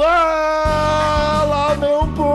Fala, meu povo!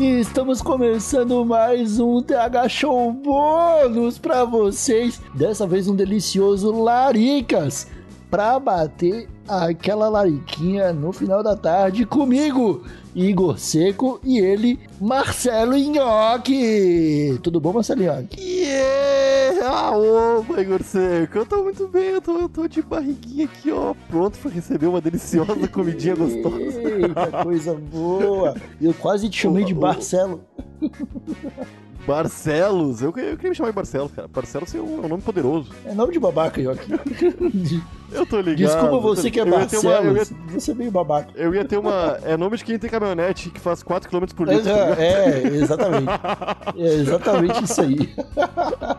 Estamos começando mais um TH Show bônus para vocês. Dessa vez um delicioso Laricas para bater aquela lariquinha no final da tarde comigo, Igor Seco e ele, Marcelo Nhoque. Tudo bom, Marcelo Nhoque? Yeah! Ah, ô, Igor Seco, eu tô muito bem, eu tô, eu tô de barriguinha aqui, ó, pronto pra receber uma deliciosa comidinha gostosa. Eita, coisa boa! Eu quase te chamei de Marcelo. Barcelos? Eu, eu queria me chamar de Barcelos, cara. Barcelos é um, é um nome poderoso. É nome de babaca, Nhoque. Eu tô ligado. Desculpa você que é eu Barcelos, uma- eu ia- você é meio babaca. Eu ia ter uma. É nome de quem tem caminhonete que faz 4 km por litro. É, é, exatamente. É exatamente isso aí.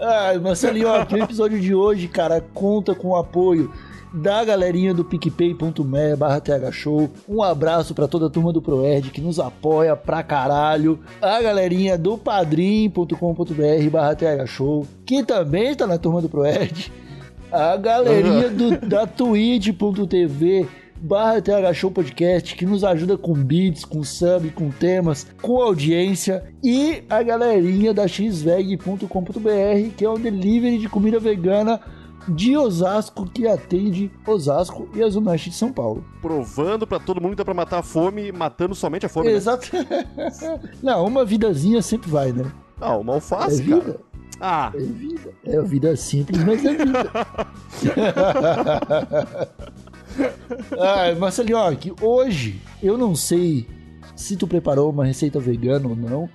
Ai, Marcelinho, ó, o episódio de hoje, cara, conta com o apoio da galerinha do picpay.me barra thshow. Um abraço pra toda a turma do ProErd que nos apoia pra caralho. A galerinha do padrim.com.br barra thshow, que também está na turma do ProErd. A galerinha do, da twitch.tv barra TH Show Podcast, que nos ajuda com beats, com sub, com temas, com audiência. E a galerinha da xveg.com.br, que é um delivery de comida vegana de Osasco, que atende Osasco e a Zona Oeste de São Paulo. Provando pra todo mundo que dá pra matar a fome, matando somente a fome. né? Exato. Não, uma vidazinha sempre vai, né? Ah, uma É alface, vida. cara. Ah, É vida. É vida simples, mas é vida. ah, Marcelinho, ó, que hoje eu não sei se tu preparou uma receita vegana ou não.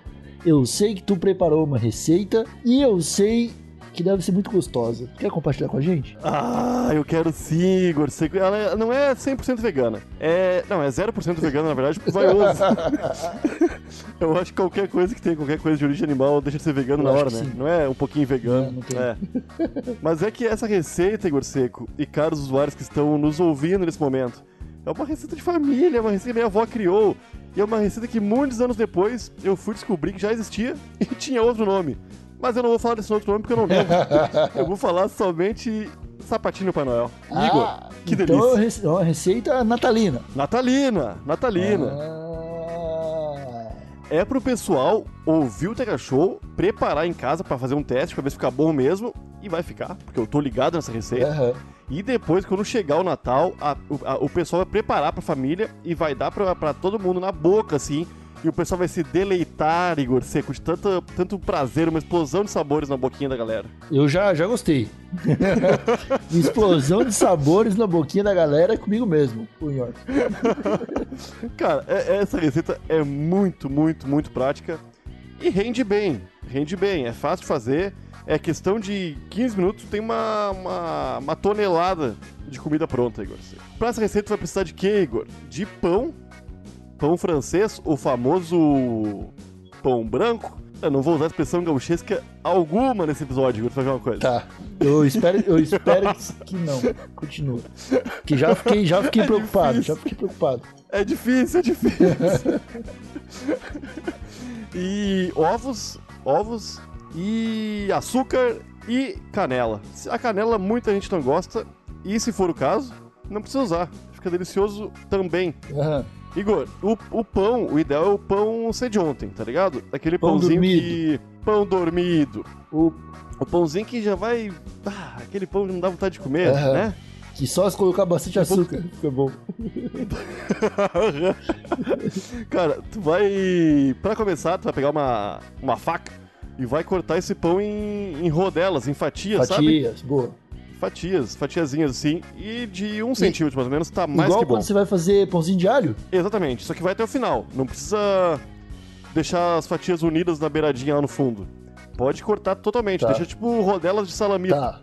Eu sei que tu preparou uma receita e eu sei que deve ser muito gostosa. Quer compartilhar com a gente? ah, eu quero sim, Igor. Ela é- não é 100% vegana. É. Não, é 0% vegana, na verdade, porque vai ovo. eu acho que qualquer coisa que tem qualquer coisa de origem animal deixa de ser vegano Eu na hora, né? sim. Não é um pouquinho vegano. Não, não tem. É. Mas é que essa receita, Igor Seco, e caros usuários que estão nos ouvindo nesse momento, é uma receita de família, é uma receita que minha avó criou. E é uma receita que muitos anos depois eu fui descobrir que já existia e tinha outro nome. Mas eu não vou falar desse outro nome porque eu não lembro. eu vou falar somente Sapatinho Pai Noel. Igor, Ah, que então delícia. uma receita natalina. Natalina, Natalina. Ah, É pro pessoal ouvir o Tega Show, preparar em casa pra fazer um teste pra ver se fica bom mesmo. E vai ficar, porque eu tô ligado nessa receita. aham. E depois, quando chegar o Natal, a- o, a- o pessoal vai preparar pra família e vai dar pra, pra todo mundo na boca, assim. E o pessoal vai se deleitar, Igor Seco, de tanto, tanto prazer, uma explosão de sabores na boquinha da galera. Eu já, já gostei. Explosão de sabores na boquinha da galera é comigo mesmo, o nhoque. Cara, é- essa receita é muito, muito, muito prática e rende bem. Rende bem, é fácil de fazer. É questão de 15 minutos, tem uma, uma, uma tonelada de comida pronta, Igor. Pra essa receita, vai precisar de quê, Igor? De pão, pão francês, o famoso pão branco. Eu não vou usar a expressão gauchesca alguma nesse episódio, pra ver uma coisa. Tá. Eu espero, eu espero que não. Continua. Que já fiquei, já fiquei É preocupado, difícil. já fiquei preocupado. É difícil, é difícil. e ovos, ovos e açúcar e canela. A canela muita gente não gosta e se for o caso, não precisa usar. Fica delicioso também. Aham. Igor, o, o pão, o ideal é o pão ser de ontem, tá ligado? Aquele Pão pãozinho dormido. que... Pão dormido. O, O pãozinho que já vai... Ah, aquele pão que não dá vontade de comer, né? que só se colocar bastante açúcar fica bom. Cara, tu vai. Pra começar, tu vai pegar uma, uma faca e vai cortar esse pão em, em rodelas, em fatias, sabe? Fatias, boa. Fatias, fatiazinhas assim. E de um centímetro mais ou menos tá mais Igual que bom. quando você vai fazer pãozinho de alho? Exatamente, só que vai até o final. Não precisa deixar as fatias unidas na beiradinha lá no fundo. Pode cortar totalmente, Tá. deixa tipo rodelas de salamito. Tá.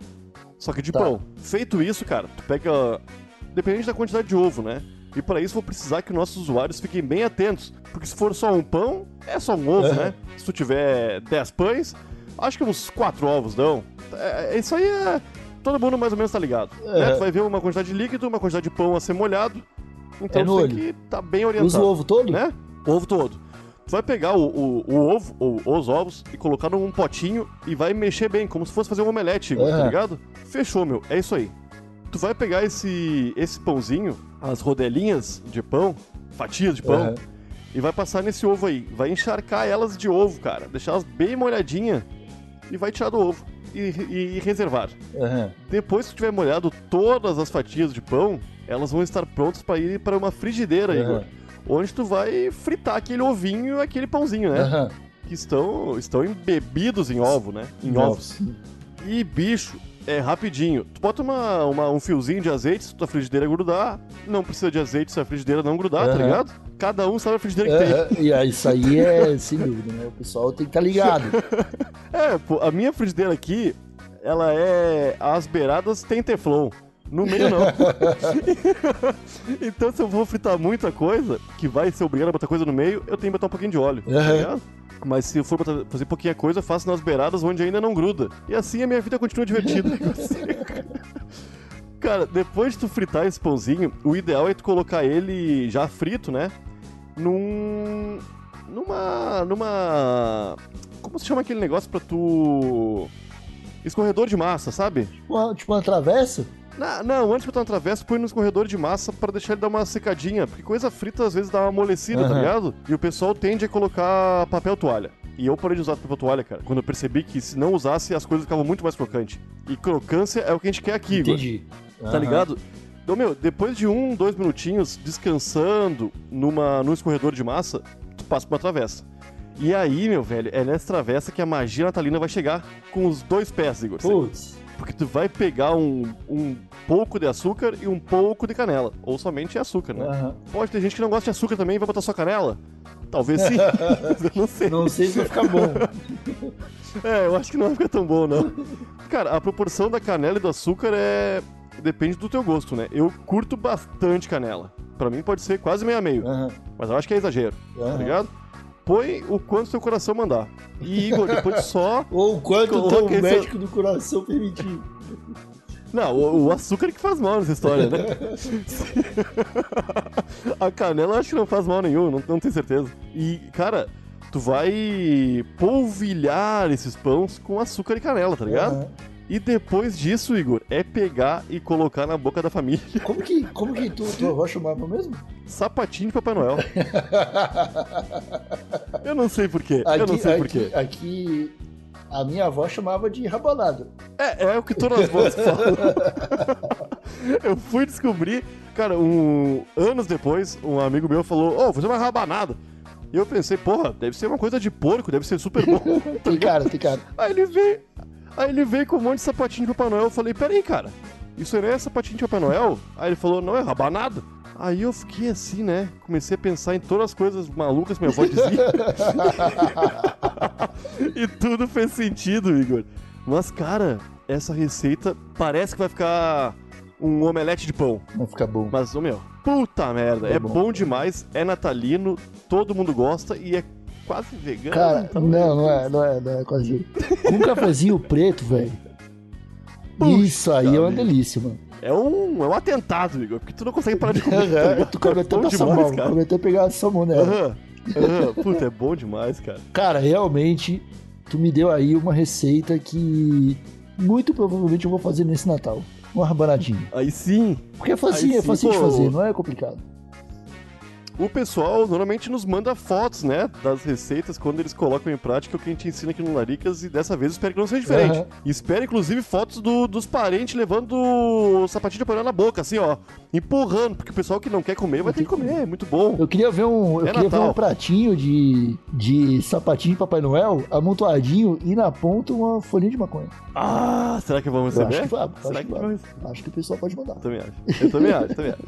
Só que de Tá. pão. Feito isso, cara, tu pega. Dependente da quantidade de ovo, né? E para isso vou precisar que nossos usuários fiquem bem atentos. Porque se for só um pão, é só um ovo, Aham. né? Se tu tiver 10 pães, acho que uns 4 ovos dão. É, isso aí é. Todo mundo mais ou menos tá ligado. né? Aham. Tu vai ver uma quantidade de líquido, uma quantidade de pão a ser molhado. Então É tu olho. tem que tá bem orientado. Usa o ovo todo? Né? Ovo todo. Tu vai pegar o, o, o ovo, ou os ovos, e colocar num potinho e vai mexer bem, como se fosse fazer um omelete, Igor, tá ligado? Fechou, meu. É isso aí. Tu vai pegar esse, esse pãozinho, as rodelinhas de pão, fatias de pão, e vai passar nesse ovo aí. Vai encharcar elas de ovo, cara. Deixar elas bem molhadinhas e vai tirar do ovo e, e- e reservar. Aham. Depois que tiver molhado todas as fatias de pão, elas vão estar prontas para ir para uma frigideira, Aham. Igor. Onde tu vai fritar aquele ovinho e aquele pãozinho, né? Aham. Que estão, estão embebidos em ovo, né? Em ovos. E, bicho, é rapidinho. Tu bota uma, uma- um fiozinho de azeite se tua frigideira grudar. Não precisa de azeite se a frigideira não grudar, tá Aham. ligado? Cada um sabe a frigideira que tem. Aham. E isso aí é sem dúvida, né? O pessoal tem que estar ligado. É, pô, a minha frigideira aqui, ela é. As beiradas tem teflon. No meio não. então se eu vou fritar muita coisa, que vai ser obrigado a botar coisa no meio, eu tenho que botar um pouquinho de óleo. tá Aham. ligado? Mas se eu for botar- fazer pouquinha coisa, eu faço nas beiradas onde ainda não gruda. E assim a minha vida continua divertida. Cara, depois de tu fritar esse pãozinho, o ideal é tu colocar ele já frito, né? Num. Numa. Numa. Como se chama aquele negócio pra tu. Escorredor de massa, sabe? Uma- tipo uma travessa? Na- não, antes de botar no travesso, põe no escorredor de massa pra deixar ele dar uma secadinha. Porque coisa frita às vezes dá uma amolecida, tá Aham. ligado? E o pessoal tende a colocar papel toalha. E eu parei de usar papel toalha, cara. Quando eu percebi que se não usasse, as coisas ficavam muito mais crocantes. E crocância é o que a gente quer aqui. Entendi. Tá ligado? Então, meu, depois de um, dois minutinhos descansando numa, num escorredor de massa, passa por uma travessa. E aí, meu velho, é nessa travessa que a magia natalina vai chegar com os dois pés, Igor. Putz. Porque tu vai pegar um, um pouco de açúcar e um pouco de canela. Ou somente açúcar, né? Aham. Pode ter gente que não gosta de açúcar também e vai botar só canela. Talvez sim. Não sei. Não sei se vai ficar bom. É, eu acho que não vai ficar tão bom, não. Cara, a proporção da canela e do açúcar é. Depende do teu gosto, né? Eu curto bastante canela. Pra mim pode ser quase meio a meio. Aham. Mas eu acho que é exagero, tá Aham. ligado? Põe o quanto teu coração mandar. E, Igor, depois só. Ou o quanto o médico do coração permitir. Não, o, o açúcar que faz mal nessa história, né? a canela eu acho que não faz mal nenhum, não, não tenho certeza. E, cara, tu vai polvilhar esses pães com açúcar e canela, tá ligado? Aham. E depois disso, Igor, é pegar e colocar na boca da família Como que, como que tu, tua avó chamava mesmo? sapatinho de Papai Noel. eu não sei porquê, eu Aqui, não sei porquê. aqui a minha avó chamava de rabanada. É, é o que todas as vozes falam. eu fui descobrir, cara, um, anos depois, um amigo meu falou: Ô, vou fazer uma rabanada. E eu pensei, porra, deve ser uma coisa de porco, deve ser super bom. Tem cara, tem cara. aí ele veio. Aí ele veio com um monte de sapatinho de Papai Noel. Eu falei, peraí, cara, isso aí não é sapatinho de Papai Noel? Aí ele falou, não, é rabanada. Aí eu fiquei assim, né? Comecei a pensar em todas as coisas malucas que minha avó dizia. e tudo fez sentido, Igor. Mas, cara, essa receita parece que vai ficar um omelete de pão. Não fica bom. Mas, ô meu, puta merda, É é bom. bom demais, é natalino, todo mundo gosta e é quase vegano. Cara, então- não, não é, não é, não é quase. Um cafezinho preto, velho. Isso aí é uma delícia, mano. É um, é um atentado, Igor, porque tu não consegue parar de comer. tá ligado? tu come É até passar mal, cara. come até pegar a salmonela. Aham, aham. Puta, é bom demais, cara. Cara, realmente, tu me deu aí uma receita que muito provavelmente eu vou fazer nesse Natal. Uma rabanadinha. Aí sim, Porque é facinho, Aí é sim, facinho de fazer, não é complicado. O pessoal normalmente nos manda fotos, né, das receitas quando eles colocam em prática o que a gente ensina aqui no Laricas e dessa vez eu espero que não seja diferente. E espero, inclusive, fotos do- dos parentes levando o sapatinho de panela na boca, assim, ó, empurrando, porque o pessoal que não quer comer vai ter que comer, é muito bom. Eu queria ver um, eu É queria ver um pratinho de, de sapatinho de Papai Noel amontoadinho e na ponta uma folhinha de maconha. Ah, será que vamos Eu receber? acho que vai, será acho que que vamos Acho que o pessoal pode mandar. Eu também acho. Eu também acho, também acho.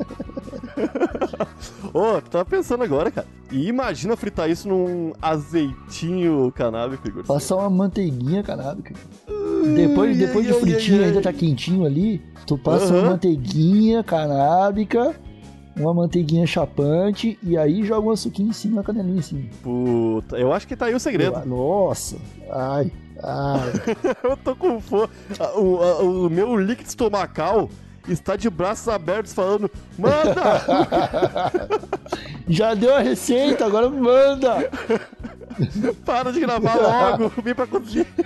Ô, tu tava pensando agora, cara. E imagina fritar isso num azeitinho canábico, Igor. Passar uma manteiguinha canábica. Depois, Ai, depois de ai, fritinho, ai, ainda ai. tá quentinho ali, tu passa Aham. uma manteiguinha canábica, uma manteiguinha chapante e aí joga um suquinho em cima, uma canelinha em cima. Puta, eu acho que tá aí o segredo. Nossa, ai, ai. eu tô com fome. O, a- o meu líquido estomacal está de braços abertos falando: Manda! Já deu a receita, agora manda! Para de gravar logo, vem pra cozinha.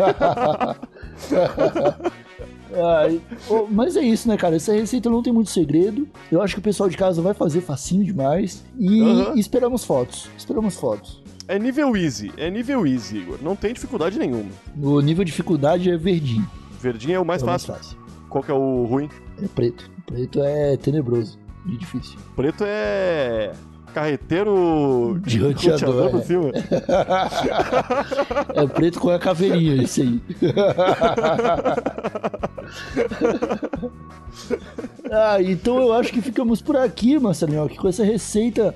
Ai, oh, mas é isso, né, cara? Essa receita não tem muito segredo. Eu acho que o pessoal de casa vai fazer facinho demais. E Aham. esperamos fotos. Esperamos fotos. É nível easy, é nível easy, Igor. Não tem dificuldade nenhuma. No nível de dificuldade é verdinho. Verdinho é o mais é o mais fácil. Qual que é o ruim? É preto. Preto é tenebroso e difícil. Preto é. Carreteiro De roteador, por é. cima. É preto com a caveirinha, esse aí. ah, então eu acho que ficamos por aqui, Marcelinho, com essa receita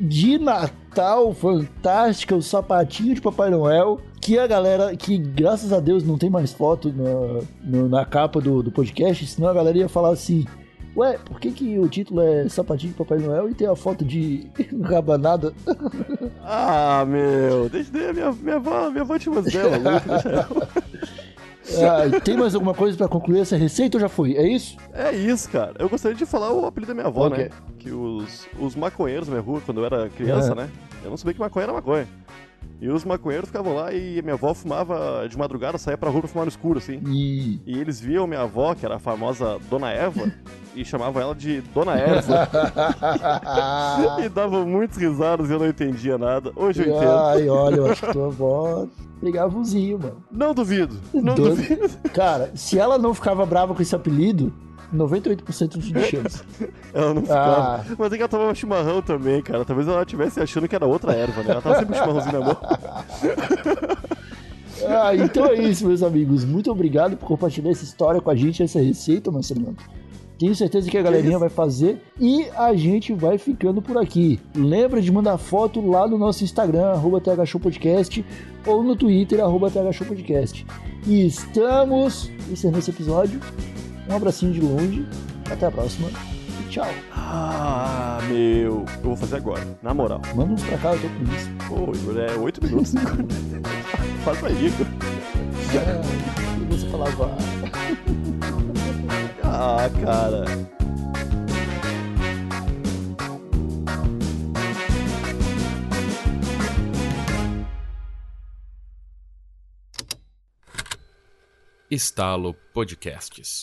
de Natal fantástica, o sapatinho de Papai Noel. Que a galera, que graças a Deus não tem mais foto na, no- na capa do, do podcast, senão a galera ia falar assim. Ué, por que, que o título é Sapatinho de Papai Noel e tem a foto de rabanada? Ah, meu. Deixa deixa- minha, minha avó, minha avó deixa ela. Ah, tem mais alguma coisa pra concluir essa receita ou já foi? É isso? É isso, cara. Eu gostaria de falar o apelido da minha avó, Ok. né? Que os, os maconheiros na minha rua, quando eu era criança, É. né? Eu não sabia que maconha era maconha. E os maconheiros ficavam lá e minha avó fumava de madrugada, saía pra rua pra fumar no escuro, assim. E. E eles viam minha avó, que era a famosa Dona Eva, e chamavam ela de Dona Eva. e davam muitas risadas e eu não entendia nada. Hoje eu entendo. Ai, olha, eu acho que tua avó pegava o zinho, mano. Não duvido. Não duvido. Cara, se ela não ficava brava com esse apelido, 98% de chance. Ela não ficava. Ah. Mas é que ela tomava chimarrão também, cara. Talvez ela estivesse achando que era outra erva, né? Ela tava sempre com chimarrãozinho na mão. Ah, então é isso, meus amigos. Muito obrigado por compartilhar essa história com a gente, essa receita, Marcelinho. Tenho certeza que a galerinha vai fazer e a gente vai ficando por aqui. Lembra de mandar foto lá no nosso Instagram, arroba THShowPodcast, ou no Twitter, arroba THShowPodcast. E estamos encerrando esse episódio. Um abracinho de longe. Até a próxima. E tchau. Ah, meu. Eu vou fazer agora, na moral. Manda uns pra cá, eu tô com isso. Pô, Igor, é oito minutos. Faz aí, Igor. E você falava. Ah, cara. Estalo Podcasts.